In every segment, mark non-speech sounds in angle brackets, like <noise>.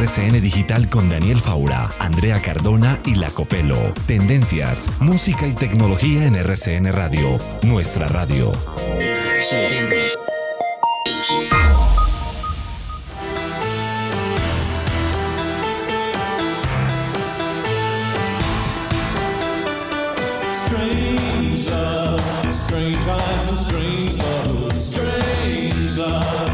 RCN Digital con Daniel Faura, Andrea Cardona y La Copelo. Tendencias, música y tecnología en RCN Radio, nuestra radio. Strange love, strange eyes and strange love, strange love.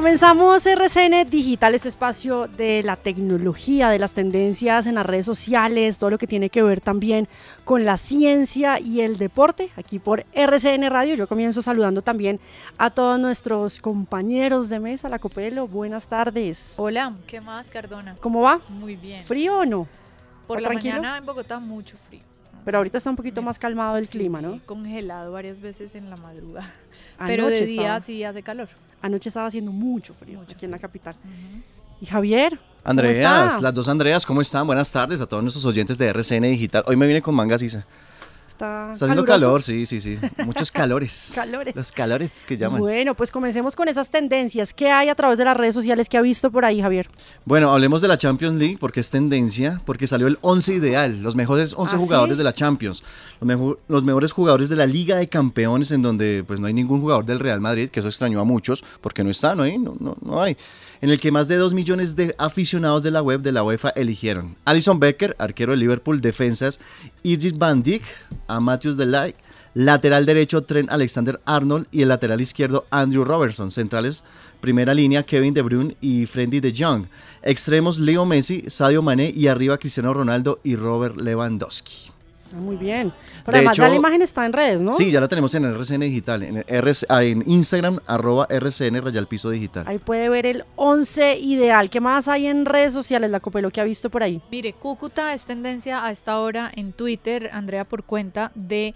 Comenzamos RCN Digital, este espacio de la tecnología, de las tendencias en las redes sociales, todo lo que tiene que ver también con la ciencia y el deporte, aquí por RCN Radio. Yo comienzo saludando también a todos nuestros compañeros de mesa, la Copelo. Buenas tardes. Hola, ¿qué más, Cardona? ¿Cómo va? Muy bien. ¿Frío o no? Por ¿O la tranquilo? mañana en Bogotá mucho frío. Pero ahorita está un poquito más calmado el clima, ¿no? Congelado varias veces en la madrugada. Anoche <laughs> Pero de día estaba- sí hace calor. Anoche estaba haciendo mucho frío aquí en la capital. ¿Y Javier? ¿cómo Andreas, está? las dos Andreas, ¿cómo están? Buenas tardes a todos nuestros oyentes de RCN Digital. Hoy me vine con manga sisa. Está, Está haciendo caluroso? calor, sí, sí, sí. Muchos calores. <laughs> Calores. Los calores que llaman. Bueno, pues comencemos con esas tendencias. ¿Qué hay a través de las redes sociales que ha visto por ahí, Javier? Bueno, hablemos de la Champions League porque es tendencia, porque salió el 11 ideal, los mejores 11 ¿Ah, jugadores sí? de la Champions, los, mejo- los mejores jugadores de la Liga de Campeones en donde pues no hay ningún jugador del Real Madrid, que eso extrañó a muchos porque no está, no hay, no, no, no hay. En el que más de 2 millones de aficionados de la web de la UEFA eligieron. Alison Becker, arquero de Liverpool, defensas. Irgit van Dijk, a Matthews Delight, lateral derecho Trent Alexander-Arnold y el lateral izquierdo Andrew Robertson, centrales primera línea Kevin De Bruyne y Frendy de Jong, extremos Leo Messi, Sadio Mané y arriba Cristiano Ronaldo y Robert Lewandowski. Ah, muy bien. Pero De además ya la imagen está en redes, ¿no? Sí, ya la tenemos en RCN Digital, en, RC ah, en Instagram, arroba RCN Rayal Piso Digital. Ahí puede ver el 11 ideal. ¿Qué más hay en redes sociales, la Copelo, que ha visto por ahí? Mire, Cúcuta es tendencia a esta hora en Twitter, Andrea, por cuenta de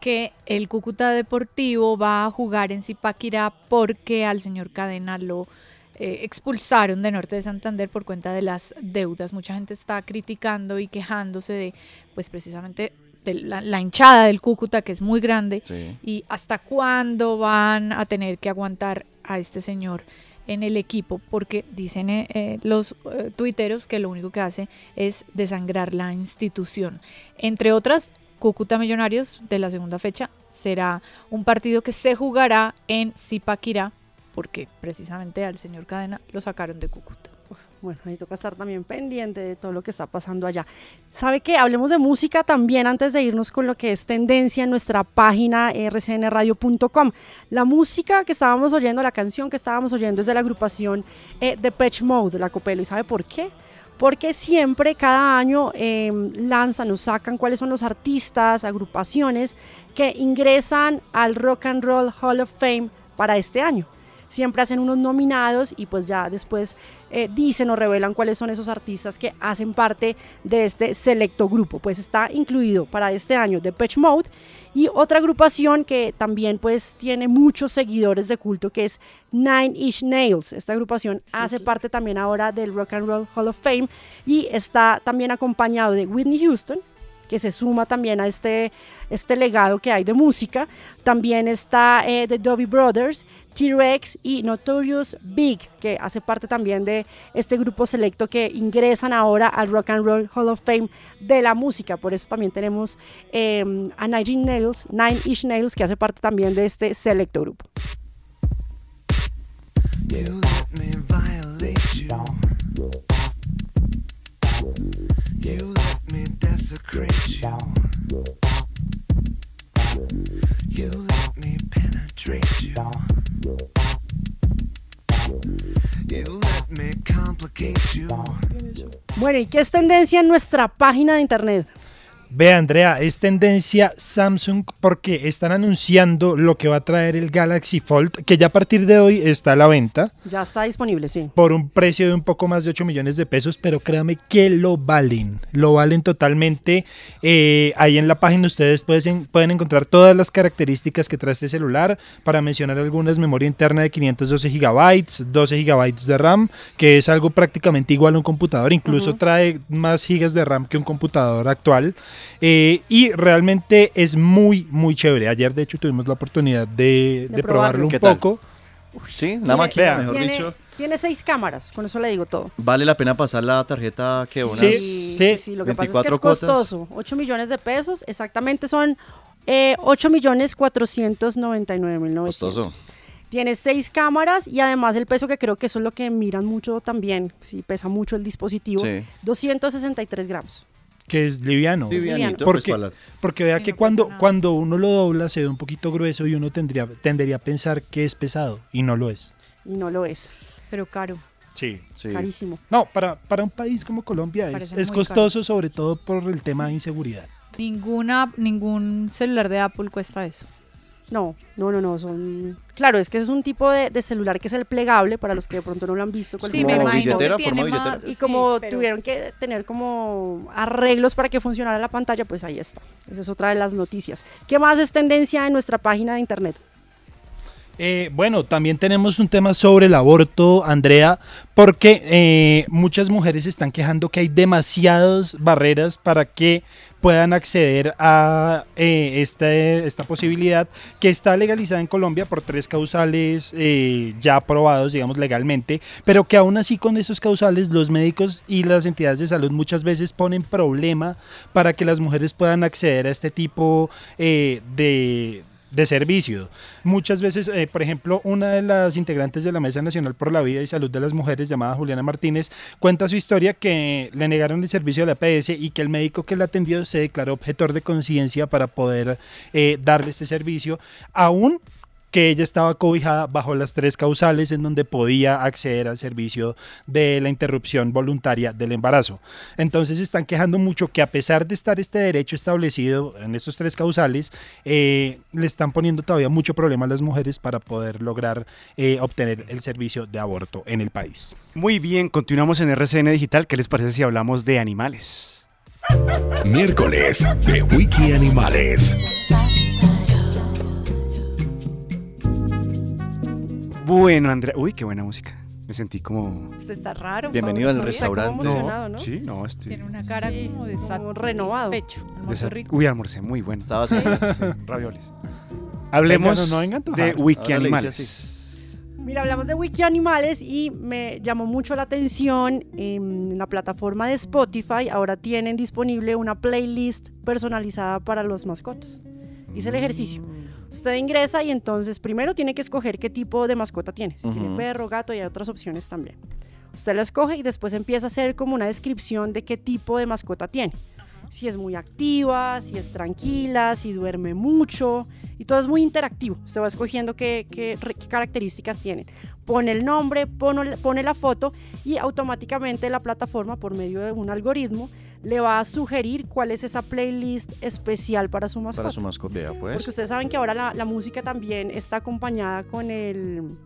que el Cúcuta Deportivo va a jugar en Zipaquirá porque al señor Cadena lo eh, expulsaron de Norte de Santander por cuenta de las deudas. Mucha gente está criticando y quejándose de, pues precisamente, de la, la hinchada del Cúcuta, que es muy grande, Sí. y hasta cuándo van a tener que aguantar a este señor en el equipo, porque dicen eh, eh, los eh, tuiteros que lo único que hace es desangrar la institución. Entre otras, Cúcuta Millonarios de la segunda fecha será un partido que se jugará en Zipaquirá, porque precisamente al señor Cadena lo sacaron de Cúcuta. Bueno, ahí toca estar también pendiente de todo lo que está pasando allá. ¿Sabe qué? Hablemos de música también antes de irnos con lo que es tendencia en nuestra página rcnradio.com. La música que estábamos oyendo, la canción que estábamos oyendo es de la agrupación eh, Depeche Mode, la Copelo. ¿Y sabe por qué? porque siempre, cada año, eh, lanzan o sacan cuáles son los artistas, agrupaciones que ingresan al Rock and Roll Hall of Fame para este año. Siempre hacen unos nominados y pues ya después eh, dicen o revelan cuáles son esos artistas que hacen parte de este selecto grupo. Pues está incluido para este año Depeche Mode y otra agrupación que también pues tiene muchos seguidores de culto que es Nine Inch Nails. Esta agrupación hace parte también ahora del Rock and Roll Hall of Fame y está también acompañado de Whitney Houston, que se suma también a este, este legado que hay de música. También está eh, The Dovey Brothers, T-Rex y Notorious Big, que hace parte también de este grupo selecto que ingresan ahora al Rock and Roll Hall of Fame de la música. Por eso también tenemos eh, a Nine Inch Nails, Nine Inch Nails, que hace parte también de este selecto grupo. Bueno, ¿y qué es tendencia en nuestra página de internet? Ve, Andrea, es tendencia Samsung porque están anunciando lo que va a traer el Galaxy Fold, que ya a partir de hoy está a la venta Ya está disponible, sí. por un precio de un poco más de 8 millones de pesos, pero créame que lo valen, lo valen totalmente. Eh, ahí en la página ustedes pueden, pueden encontrar todas las características que trae este celular, para mencionar algunas, memoria interna de 512 gigabytes, 12 gigabytes de RAM, que es algo prácticamente igual a un computador, incluso trae más gigas de RAM que un computador actual. Eh, y realmente es muy, muy chévere. Ayer, de hecho, tuvimos la oportunidad de, De de probarlo probarlo. un ¿Qué tal? poco. Sí, la máquina, Vea. mejor tiene, dicho. tiene seis cámaras, con eso le digo todo. Vale la pena pasar la tarjeta que unas Sí. sí. Lo que pasa es que es 24 cuotas. costoso. 8 millones de pesos, exactamente son eh, 8 millones 499 mil 900. costoso. Tiene seis cámaras y además el peso que creo que eso es lo que miran mucho también, si pesa mucho el dispositivo, Sí. 263 gramos. Que es liviano. Livianito, Porque, pues, porque vea Sí, que no cuando, cuando uno lo dobla se ve un poquito grueso y uno tendría, tendería a pensar que es pesado y no lo es. Y no lo es. Pero caro. Sí. sí. Carísimo. No, para, para un país como Colombia es, es costoso, sobre todo por el tema de inseguridad. Ninguna, ningún celular de Apple cuesta eso. No, no, no, no. Son. Claro, es que es un tipo de, de celular que es el plegable para los que de pronto no lo han visto. ¿cuál es Sí, el me imagino. billetera, tiene forma billetera. más- Y sí, como pero- tuvieron que tener como arreglos para que funcionara la pantalla, pues ahí está. Esa es otra de las noticias. ¿Qué más es tendencia en nuestra página de internet? Eh, bueno, también tenemos un tema sobre el aborto, Andrea, porque eh, muchas mujeres están quejando que hay demasiadas barreras para que puedan acceder a eh, este- esta posibilidad que está legalizada en Colombia por tres causales ya aprobados, digamos, legalmente, pero que aún así con esos causales los médicos y las entidades de salud muchas veces ponen problema para que las mujeres puedan acceder a este tipo de de servicio. Muchas veces, eh, por ejemplo, una de las integrantes de la Mesa Nacional por la Vida y Salud de las Mujeres, llamada Juliana Martínez, cuenta su historia que le negaron el servicio de la PS y que el médico que la atendió se declaró objetor de conciencia para poder eh, darle este servicio, aún que ella estaba cobijada bajo las tres causales en donde podía acceder al servicio de la interrupción voluntaria del embarazo. Entonces están quejando mucho que a pesar de estar este derecho establecido en estos tres causales, eh, le están poniendo todavía mucho problema a las mujeres para poder lograr eh, obtener el servicio de aborto en el país. Muy bien, continuamos en RCN Digital. ¿Qué les parece si hablamos de animales? Miércoles de Wiki Animales. Bueno, Andrea. Uy, qué buena música. Me sentí como. Usted está raro. Bienvenido al. Está como restaurante. ¿no? Sí, no, estoy. Tiene una cara Sí, como de como renovado. satisfecho. de Almuerzo esa- rico. Uy, almorcé muy bueno. Estaba haciendo Sí, ravioles. Hablemos Venga, no, de Wiki Animales. Mira, hablamos de Wiki Animales y me llamó mucho la atención en la plataforma de Spotify. Ahora tienen disponible una playlist personalizada para los mascotas. Hice el ejercicio. Usted ingresa y entonces primero tiene que escoger qué tipo de mascota tiene. Si tiene perro, gato y hay otras opciones también. Usted lo escoge y después empieza a hacer como una descripción de qué tipo de mascota tiene. si es muy activa, si es tranquila, si duerme mucho. Y todo es muy interactivo. Usted va escogiendo qué, qué re- qué características tienen. Pone el nombre, pone, pone la foto y automáticamente la plataforma, por medio de un algoritmo, le va a sugerir cuál es esa playlist especial para su mascota. Para su mascota, pues. Porque ustedes saben que ahora la, la música también está acompañada con el,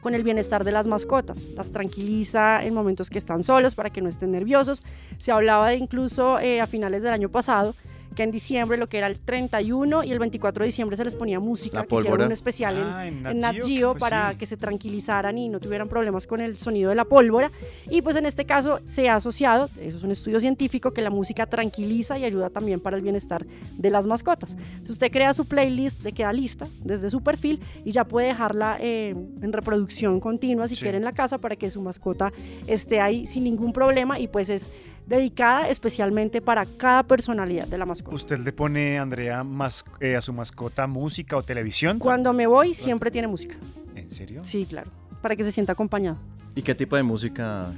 con el bienestar de las mascotas. Las tranquiliza en momentos que están solos para que no estén nerviosos. Se hablaba de incluso eh, a finales del año pasado que en diciembre, lo que era el 31 y el 24 de diciembre, se les ponía música, La que hicieron un especial en, Ah, en Nat en Nat Geo, Geo que fue, para sí. que se tranquilizaran y no tuvieran problemas con el sonido de la pólvora. Y pues en este caso se ha asociado, eso es un estudio científico, que la música tranquiliza y ayuda también para el bienestar de las mascotas. Si usted crea su playlist, le queda lista desde su perfil y ya puede dejarla eh, en reproducción continua si Sí. quiere en la casa para que su mascota esté ahí sin ningún problema y pues es dedicada especialmente para cada personalidad de la mascota. ¿Usted le pone, Andrea, mas- eh, a su mascota música o televisión? Cuando me voy siempre tiene música. ¿En serio? Sí, claro, para que se sienta acompañado. ¿Y qué tipo de música?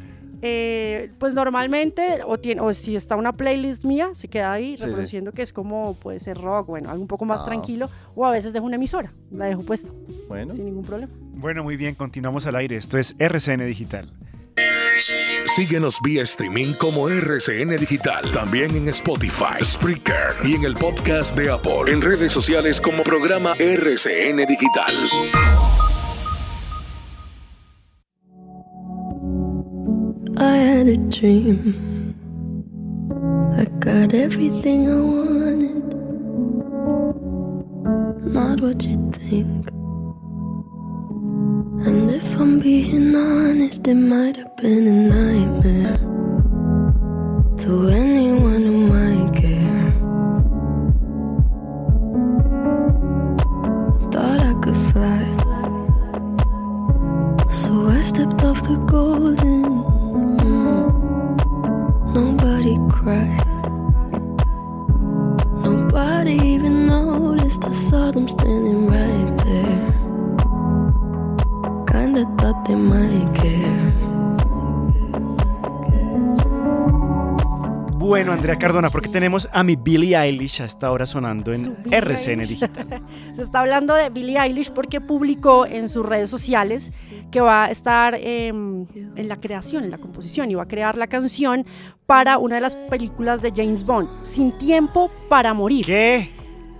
Eh, pues normalmente, o, tiene, o si está una playlist mía, se queda ahí Sí, sí. reproduciendo que es como, puede ser rock, bueno, algo un poco más Ah. tranquilo, o a veces dejo una emisora, la dejo puesta, Bueno, sin ningún problema. Bueno, muy bien, continuamos al aire. Esto es RCN Digital. Síguenos vía streaming como RCN Digital. También en Spotify, Spreaker y en el podcast de Apple. En redes sociales como programa RCN Digital. I had a dream. I got everything I wanted. Not what you think. Being honest, it might have been a nightmare. To tenemos a mi Billie Eilish a esta hora sonando en RCN Eilish. Digital. <laughs> Se está hablando de Billie Eilish porque publicó en sus redes sociales que va a estar eh, en la creación, en la composición y va a crear la canción para una de las películas de James Bond, Sin Tiempo para Morir. ¿Qué?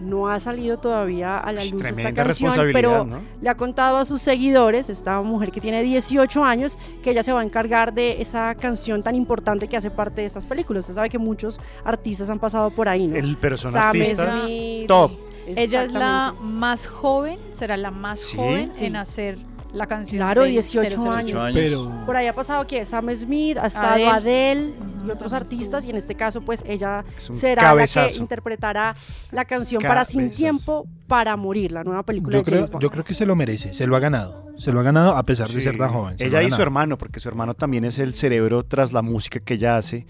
No ha salido todavía a la Ush, luz esta canción, pero ¿no? le ha contado a sus seguidores, esta mujer que tiene 18 años, que ella se va a encargar de esa canción tan importante que hace parte de estas películas. Usted sabe que muchos artistas han pasado por ahí, ¿no? El- artistas Smith, top. Ella es la más joven, será la más Sí. joven Sí. en hacer la canción. Claro, de 18 007. años. Pero Por ahí ha pasado que Sam Smith, ha estado Adele, Adele. y otros artistas, y en este caso, pues ella será la que interpretará la canción para Sin. Tiempo para Morir, la nueva película yo de creo, James Bond. yo creo que se lo merece, se lo ha ganado. Se lo ha ganado a pesar de ser tan joven. se Ella y su hermano, porque su hermano también es el cerebro tras la música que ella hace.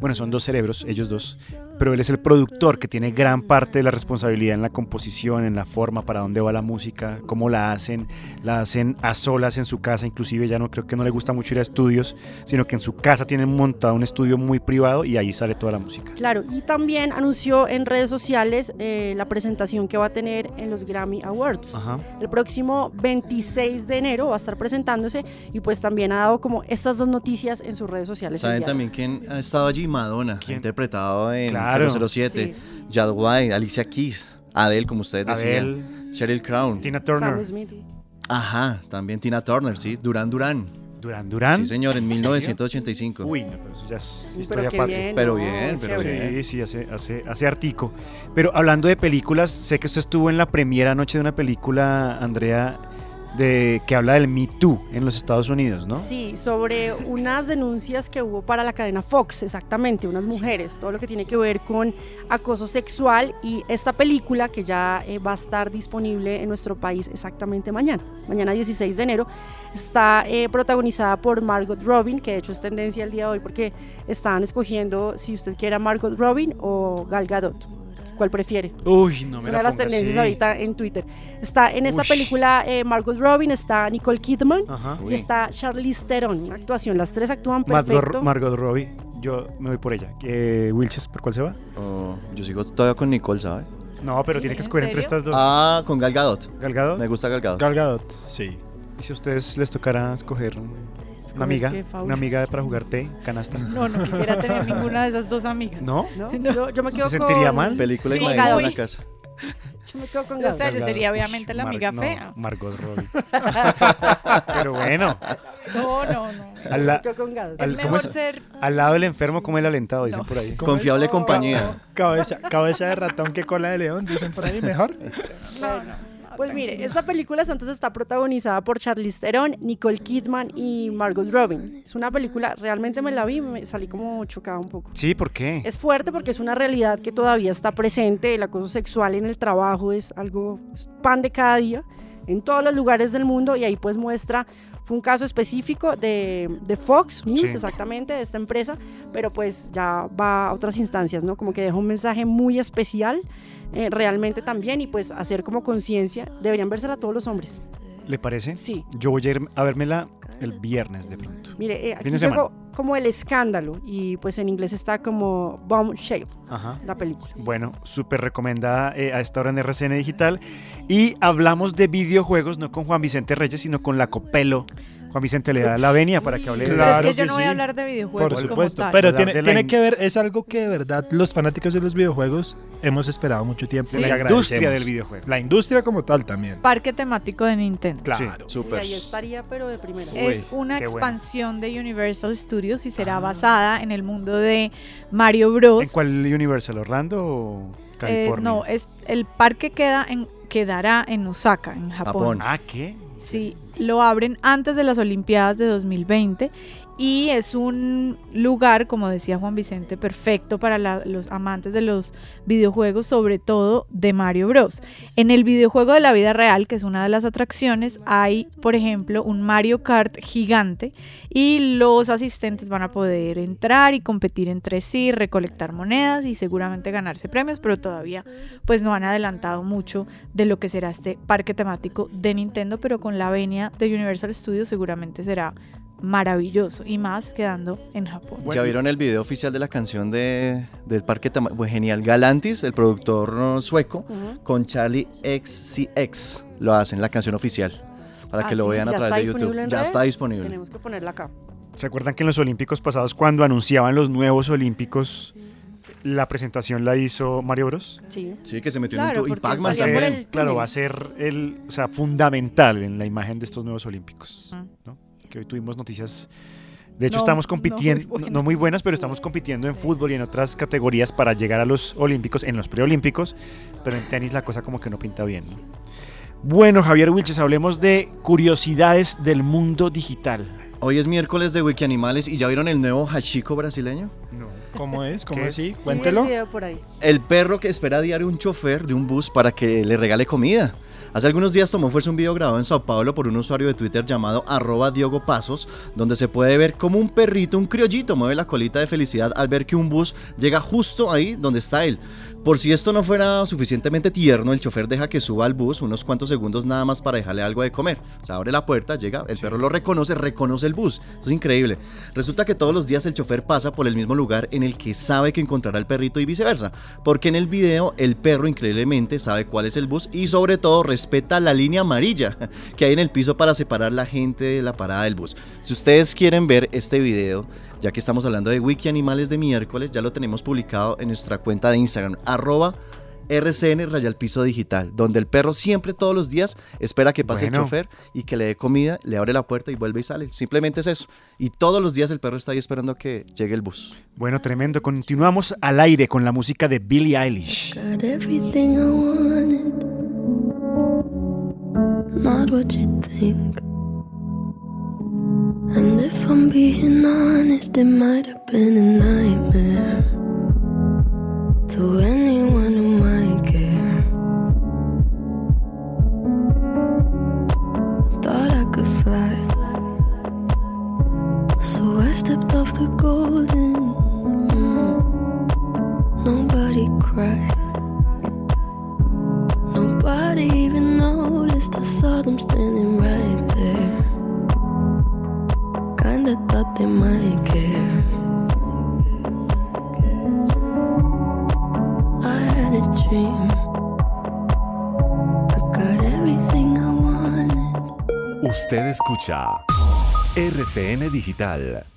Bueno, son dos cerebros, ellos dos. Pero él es el productor que tiene gran parte de la responsabilidad en la composición, en la forma, para dónde va la música, cómo la hacen. La hacen a solas en su casa, inclusive ya no creo que no le gusta mucho ir a estudios, sino que en su casa tienen montado un estudio muy privado y ahí sale toda la música. Claro, y también anunció en redes sociales eh, la presentación que va a tener en los Grammy Awards. Ajá. El próximo 26 de enero va a estar presentándose y pues también ha dado como estas dos noticias en sus redes sociales. ¿Saben también quién ha estado allí? Madonna, ¿Quién? interpretado en Claro. 007, Jad White, Alicia Keys, Adele, como ustedes decían, Adele, Sheryl Crown. Tina. Turner. Ajá, también Tina Turner, sí, Duran Duran. Duran Duran. Sí, señor, en serio? 1985. Uy, no, pero eso ya es Sí, historia pero patria. bien, Pero bien, pero bien. Sí, sí, hace, hace, hace artico. Pero hablando de películas, sé que usted estuvo en la primera anoche de una película, Andrea, de que habla del Me Too en los Estados Unidos, ¿no? Sí, sobre unas denuncias que hubo para la cadena Fox, exactamente, unas mujeres, todo lo que tiene que ver con acoso sexual y esta película que ya eh, va a estar disponible en nuestro país exactamente mañana, mañana 16 de enero, está eh, protagonizada por Margot Robin, que de hecho es tendencia el día de hoy porque estaban escogiendo si usted quiere Margot Robin o Gal Gadot. ¿Cuál prefiere? Uy, no es me una la de las ponga tendencias así. ahorita en Twitter. Está en esta Ush. película eh, Margot Robin, está Nicole Kidman Ajá. y está Charlize Theron. Una actuación, las tres actúan Margot, perfecto. Margot Robbie, yo me voy por ella. Eh, Wilches, ¿por cuál se va? Oh, yo sigo todavía con Nicole, ¿sabes? No, pero tiene que ¿En escoger entre serio? estas dos. Ah, con Gal Gadot. ¿Galgado? Me gusta Gal Gadot. Gal Gadot, sí. ¿Y si a ustedes les tocara escoger una amiga? Una amiga para jugar té, canasta. No, no quisiera tener <laughs> ninguna de esas dos amigas. ¿No? ¿no? Yo, yo me quedo ¿Se sentiría con, mal? Película Sí, y en la casa. <laughs> Yo me quedo con O Gal. sea, yo sería obviamente la Mar- amiga no, fea. Margot Robbie. <laughs> pero bueno, No, no, no. al, la- Me quedo con Gal. al- Es ¿cómo mejor es? ser. al lado del enfermo como el alentado, dicen No. por ahí. ¿Cómo Confiable es? compañía. Cabeza, cabeza de ratón que cola de león, dicen por ahí, mejor. Pues mire, esta película entonces está protagonizada por Charlize Theron, Nicole Kidman y Margot Robin. Es una película, realmente me la vi, me salí como chocada un poco. Sí, ¿por qué? Es fuerte porque es una realidad que todavía está presente. El acoso sexual en el trabajo es algo es pan de cada día en todos los lugares del mundo y ahí pues muestra, fue un caso específico de, de Fox News, Sí. exactamente, de esta empresa, pero pues ya va a otras instancias, ¿no? Como que deja un mensaje muy especial eh, realmente también y pues hacer como conciencia, deberían vérsela todos los hombres. ¿Le parece? Sí. Yo voy a ir a vérmela el viernes de pronto. Mire, eh, aquí llegó como el escándalo y pues en inglés está como Bombshell, Ajá. la película. Bueno, súper recomendada eh, a esta hora en RCN Digital. Y hablamos de videojuegos, no con Juan Vicente Reyes, sino con la Copelo. Juan Vicente le da la venia para que hable de Pero Claro es que yo que no voy a hablar de videojuegos Por como supuesto, tal. pero tiene, tiene que ver, es algo que de verdad los fanáticos de los videojuegos hemos esperado mucho tiempo. la industria del videojuego. La industria como tal también. Parque temático de Nintendo. Claro. Y Súper. ahí estaría, pero de primera. Es una qué bueno. expansión de Universal Studios y será basada en el mundo de Mario Bros. ¿En cuál Universal? ¿Orlando o Eh, California? no, es el parque queda en, quedará en Osaka, en Japón. Japón. Ah, ¿qué? Sí, lo abren antes de las Olimpiadas de 2020 y es un lugar, como decía Juan Vicente, perfecto para los amantes de los videojuegos, sobre todo de Mario Bros. En el videojuego de la vida real, que es una de las atracciones, hay, por ejemplo, un Mario Kart gigante y los asistentes van a poder entrar y competir entre sí, recolectar monedas y seguramente ganarse premios, pero todavía pues no han adelantado mucho de lo que será este parque temático de Nintendo, pero con la venia de Universal Studios seguramente será maravilloso y más quedando en Japón. ¿Ya vieron el video oficial de la canción de, del Parque Tama- pues, Genial Galantis, el productor sueco, con Charlie XCX? Lo hacen, la canción oficial. Para Ah, que lo sí, vean a ¿ya través de YouTube. Ya redes? está disponible. Tenemos que ponerla acá. ¿Se acuerdan que en los Olímpicos pasados, cuando anunciaban los nuevos Olímpicos, la presentación la hizo Mario Bros? Sí. Sí, que se metió Claro, en un y Pac-Man también. claro, va a ser el, o sea, fundamental en la imagen de estos nuevos Olímpicos. ¿no? Que hoy tuvimos noticias. De hecho, No, estamos no muy compitiendo, no, buenas. no muy buenas, pero estamos compitiendo en fútbol y en otras categorías para llegar a los Olímpicos, en los preolímpicos. Pero en tenis la cosa como que no pinta bien. ¿no? Bueno, Javier Wilches, hablemos de curiosidades del mundo digital. Hoy es miércoles de Wiki Animales y ya vieron el nuevo hachiko brasileño. ¿Cómo es? ¿Cómo es? Cuéntelo. Sí, el por ahí. El perro que espera a diario un chofer de un bus para que le regale comida. Hace algunos días tomó fuerza un video grabado en Sao Paulo por un usuario de Twitter llamado arroba Diogo Pasos, donde se puede ver como un perrito, un criollito, mueve la colita de felicidad al ver que un bus llega justo ahí donde está él. Por si esto no fuera suficientemente tierno, el chofer deja que suba al bus unos cuantos segundos nada más para dejarle algo de comer. O sea, abre la puerta, llega, el perro lo reconoce, reconoce el bus. Eso es increíble. Resulta que todos los días el chofer pasa por el mismo lugar en el que sabe que encontrará el perrito y viceversa. Porque en el video el perro increíblemente sabe cuál es el bus y sobre todo respeta la línea amarilla <laughs> que hay en el piso para separar la gente de la parada del bus. Si ustedes quieren ver este video, ya que estamos hablando de Wiki Animales de miércoles, ya lo tenemos publicado en nuestra cuenta de Instagram, arroba RCN Rayal Piso Digital, donde el perro siempre todos los días espera que pase Bueno. el chofer y que le dé comida, le abre la puerta y vuelve y sale. Simplemente es eso. Y todos los días el perro está ahí esperando que llegue el bus. Bueno, tremendo. Continuamos al aire con la música de Billie Eilish. I And if I'm being honest, it might have been a nightmare to anyone who might care. Thought I could fly, so I stepped off the golden. Nobody cried. Nobody even noticed I saw them standing right there. Usted escucha RCN Digital.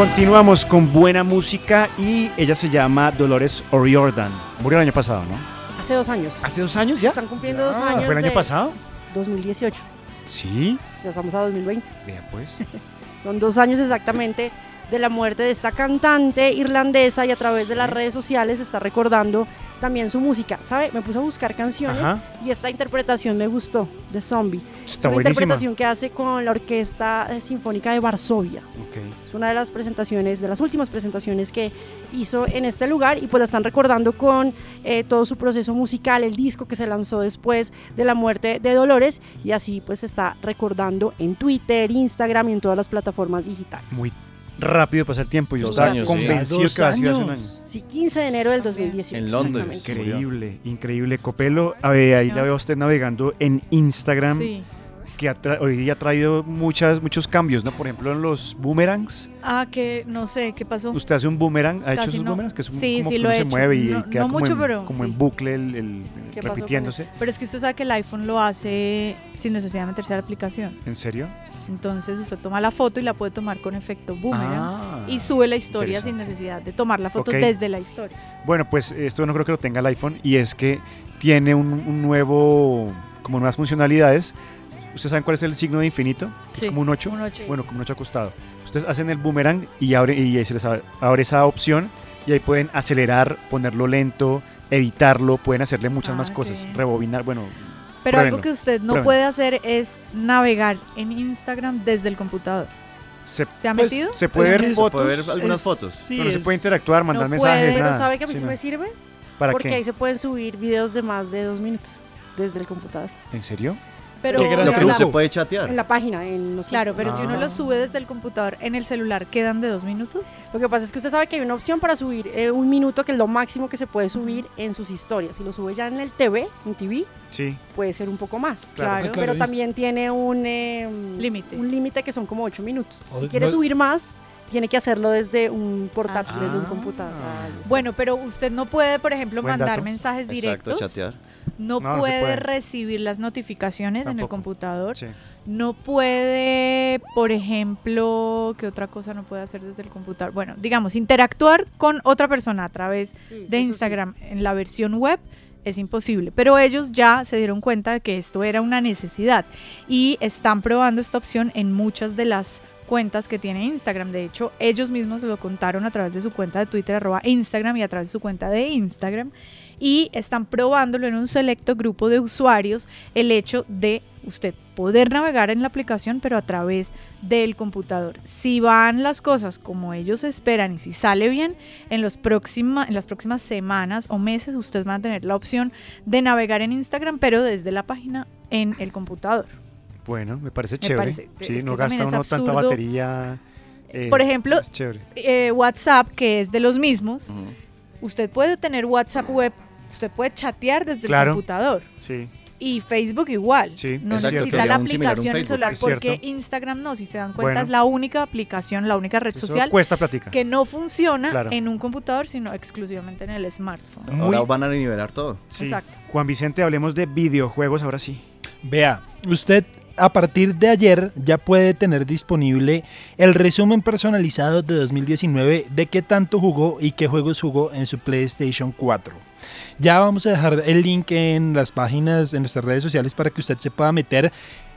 Continuamos con buena música y ella se llama Dolores O'Riordan. Murió el año pasado, ¿no? Hace dos años. ¿Hace dos años ya? Están cumpliendo dos Ah, años. ¿Fue el año pasado? 2018. Sí. Ya estamos a 2020. Vea pues. <laughs> Son dos años exactamente de la muerte de esta cantante irlandesa y a través de las redes sociales está recordando también su música. ¿Sabe? Me puse a buscar canciones Ajá. y esta interpretación me gustó de Zombie. es Está una buenísima. interpretación que hace con la Orquesta eh, Sinfónica de Varsovia. Ok. Es una de las presentaciones, de las últimas presentaciones que hizo en este lugar y pues la están recordando con eh, todo su proceso musical, el disco que se lanzó después de la muerte de Dolores y así pues se está recordando en Twitter, Instagram y en todas las plataformas digitales. Muy rápido pasa el tiempo. Yo Dos estaba años, sí. convencido Dos que hace un año. Sí, 15 de enero del 2018. En Londres. Increíble, increíble. Copelo, a ver, ahí la veo a usted navegando en Instagram, Sí. que hoy día ha traído muchas, muchos cambios, ¿no? Por ejemplo, en los boomerangs. Ah, que no sé, ¿qué pasó? Usted hace un boomerang, ¿ha hecho no. boomerangs? Que es un, Sí, como sí, que lo uno he se hecho. mueve y No- queda no como, mucho, en, pero como sí. en bucle el, el- ¿Qué pasó con repitiéndose. Pero es que usted sabe que el iPhone lo hace sin necesidad de meterse a la aplicación. ¿En serio? Entonces usted toma la foto y la puede tomar con efecto boomerang Ah, y sube la historia sin necesidad de tomar la foto Ok. desde la historia. Bueno, pues esto no creo que lo tenga el iPhone y es que tiene un, un nuevo, como nuevas funcionalidades. ¿Ustedes saben cuál es el signo de infinito? Sí, es como un 8. un ocho. Bueno, como un 8 acostado. Ustedes hacen el boomerang y abre, y ahí se les abre, esa opción y ahí pueden acelerar, ponerlo lento, editarlo, pueden hacerle muchas Ah, más cosas, ok. rebobinar, bueno, Pero Pruébenlo, algo que usted no pruébenlo. puede hacer es navegar en Instagram desde el computador. se, ¿Se ha Pues, metido? se puede Es ver fotos, puede ver algunas Es- fotos. sí, pero no se puede interactuar, mandar No mensajes, puede, Pero nada. ¿sabe que a mí Sí, me sirve? ¿Para Porque qué? ahí se pueden subir videos de más de dos minutos desde el computador. ¿En serio? Pero Qué gran Lo que no se puede chatear. En la página, en los Claro, pero si uno Ah. lo sube desde el computador en el celular, ¿quedan de dos minutos? Lo que pasa es que usted sabe que hay una opción para subir eh, un minuto, que es lo máximo que se puede subir en sus historias. Si lo sube ya en el TV, en TV, Sí. puede ser un poco más. Claro. Ah, claro, pero es- también tiene un eh, Límite. Un límite que son como 8 minutos. O- Si quiere no- subir más, tiene que hacerlo desde un portátil, Ah, desde un computador. Ah. Bueno, pero usted no puede, por ejemplo, mandar mensajes Exacto, directos. chatear. No, puede, puede. recibir las notificaciones en el computador. Sí. No puede, por ejemplo, ¿qué otra cosa no puede hacer desde el computador? Bueno, digamos, interactuar con otra persona a través Sí, de sí. Instagram en la versión web es imposible. Pero ellos ya se dieron cuenta de que esto era una necesidad y están probando esta opción en muchas de las cuentas que tiene Instagram. De hecho, ellos mismos lo contaron a través de su cuenta de Twitter, arroba Instagram, y a través de su cuenta de Instagram. Y están probándolo en un selecto grupo de usuarios el hecho de usted poder navegar en la aplicación, pero a través del computador. Si van las cosas como ellos esperan y si sale bien, en, los en las próximas semanas o meses ustedes van a tener la opción de navegar en Instagram, pero desde la página en el computador. Bueno, me parece Me chévere. parece- sí, no gasta uno tanta batería. eh, Por ejemplo. Eh, WhatsApp, que es de los mismos, usted puede tener WhatsApp web, usted puede chatear desde Claro. el computador. Sí. Y Facebook igual. Sí, no necesita la aplicación en Facebook, celular. Porque cierto. Instagram no, si se dan cuenta, Bueno. es la única aplicación, la única red Eso social cuesta plática. que no funciona Claro. en un computador, sino exclusivamente en el smartphone. Muy- Ahora van a nivelar todo. Sí. Exacto. Juan Vicente, hablemos de videojuegos ahora sí. Vea, usted a partir de ayer ya puede tener disponible el resumen personalizado de 2019 de qué tanto jugó y qué juegos jugó en su PlayStation 4. Ya vamos a dejar el link en las páginas, en nuestras redes sociales para que usted se pueda meter.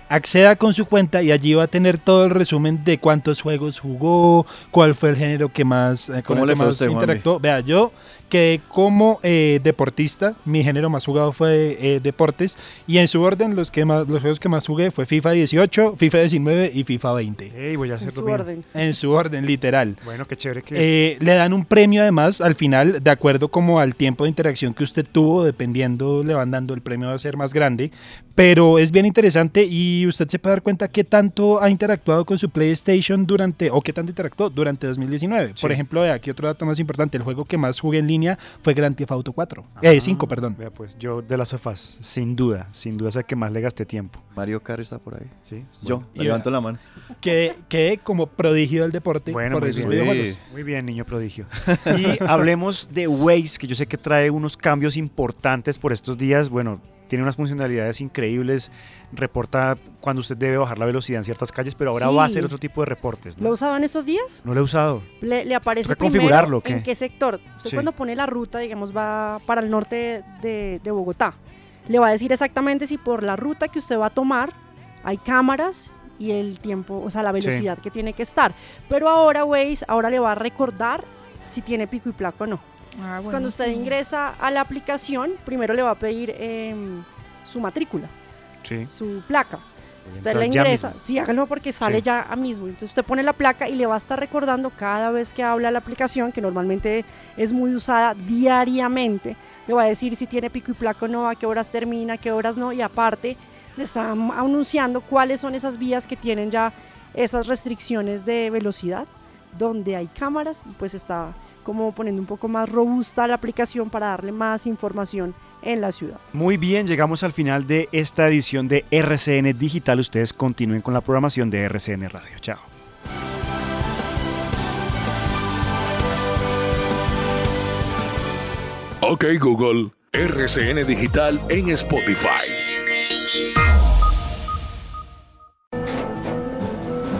Acceda con su cuenta y allí va a tener todo el resumen de cuántos juegos jugó, cuál fue el género que más, eh, con ¿Cómo el que más usted, Juanvi? interactuó. Vea, yo quedé como eh, deportista, mi género más jugado fue eh, deportes y en su orden los, que más, los juegos que más jugué fue FIFA 18, FIFA 19 y FIFA 20. Ey, voy a En hacerlo su bien. orden. En su orden, literal. Bueno, qué chévere que... Eh, le dan un premio además al final, de acuerdo como al tiempo de interacción que usted tuvo, dependiendo, le van dando el premio va a ser más grande. Pero es bien interesante y usted se puede dar cuenta qué tanto ha interactuado con su PlayStation durante, o qué tanto interactuó durante 2019. Sí. Por ejemplo, aquí otro dato más importante, el juego que más jugué en línea fue Grand Theft Auto 4. Eh, 5, perdón. Vea pues, yo de las sofás, sin duda, sin duda es el que más le gasté tiempo. Mario Kart está por ahí. Sí. Yo, levanto la mano. Quedé, quedé como prodigio del deporte Bueno, por esos videojuegos. Muy bien, niño prodigio. Y hablemos de Waze, que yo sé que trae unos cambios importantes por estos días. Bueno, tiene unas funcionalidades increíbles. Reporta cuando usted debe bajar la velocidad en ciertas calles, pero ahora Sí. va a hacer otro tipo de reportes. ¿Lo ¿no? usado en estos días? No lo he usado. Le, le aparece ¿Toca primero configurarlo qué? en qué sector. Usted Sí. cuando pone la ruta, digamos, va para el norte de, de Bogotá, le va a decir exactamente si por la ruta que usted va a tomar hay cámaras y el tiempo, o sea, la velocidad que tiene que estar. Pero ahora Waze, ahora le va a recordar si tiene pico y placa o no. Ah, Entonces, cuando usted ingresa a la aplicación, primero le va a pedir em, su matrícula, Sí. su placa. Usted la ingresa, sí, hágalo porque sale Sí. ya a mismo. Entonces usted pone la placa y le va a estar recordando cada vez que habla la aplicación, que normalmente es muy usada diariamente, le va a decir si tiene pico y placa o no, a qué horas termina, a qué horas no, y aparte le está anunciando cuáles son esas vías que tienen ya esas restricciones de velocidad, donde hay cámaras, pues está como poniendo un poco más robusta la aplicación para darle más información en la ciudad. Muy bien, llegamos al final de esta edición de RCN Digital. Ustedes continúen con la programación de RCN Radio. Chao. Ok Google, RCN Digital en Spotify.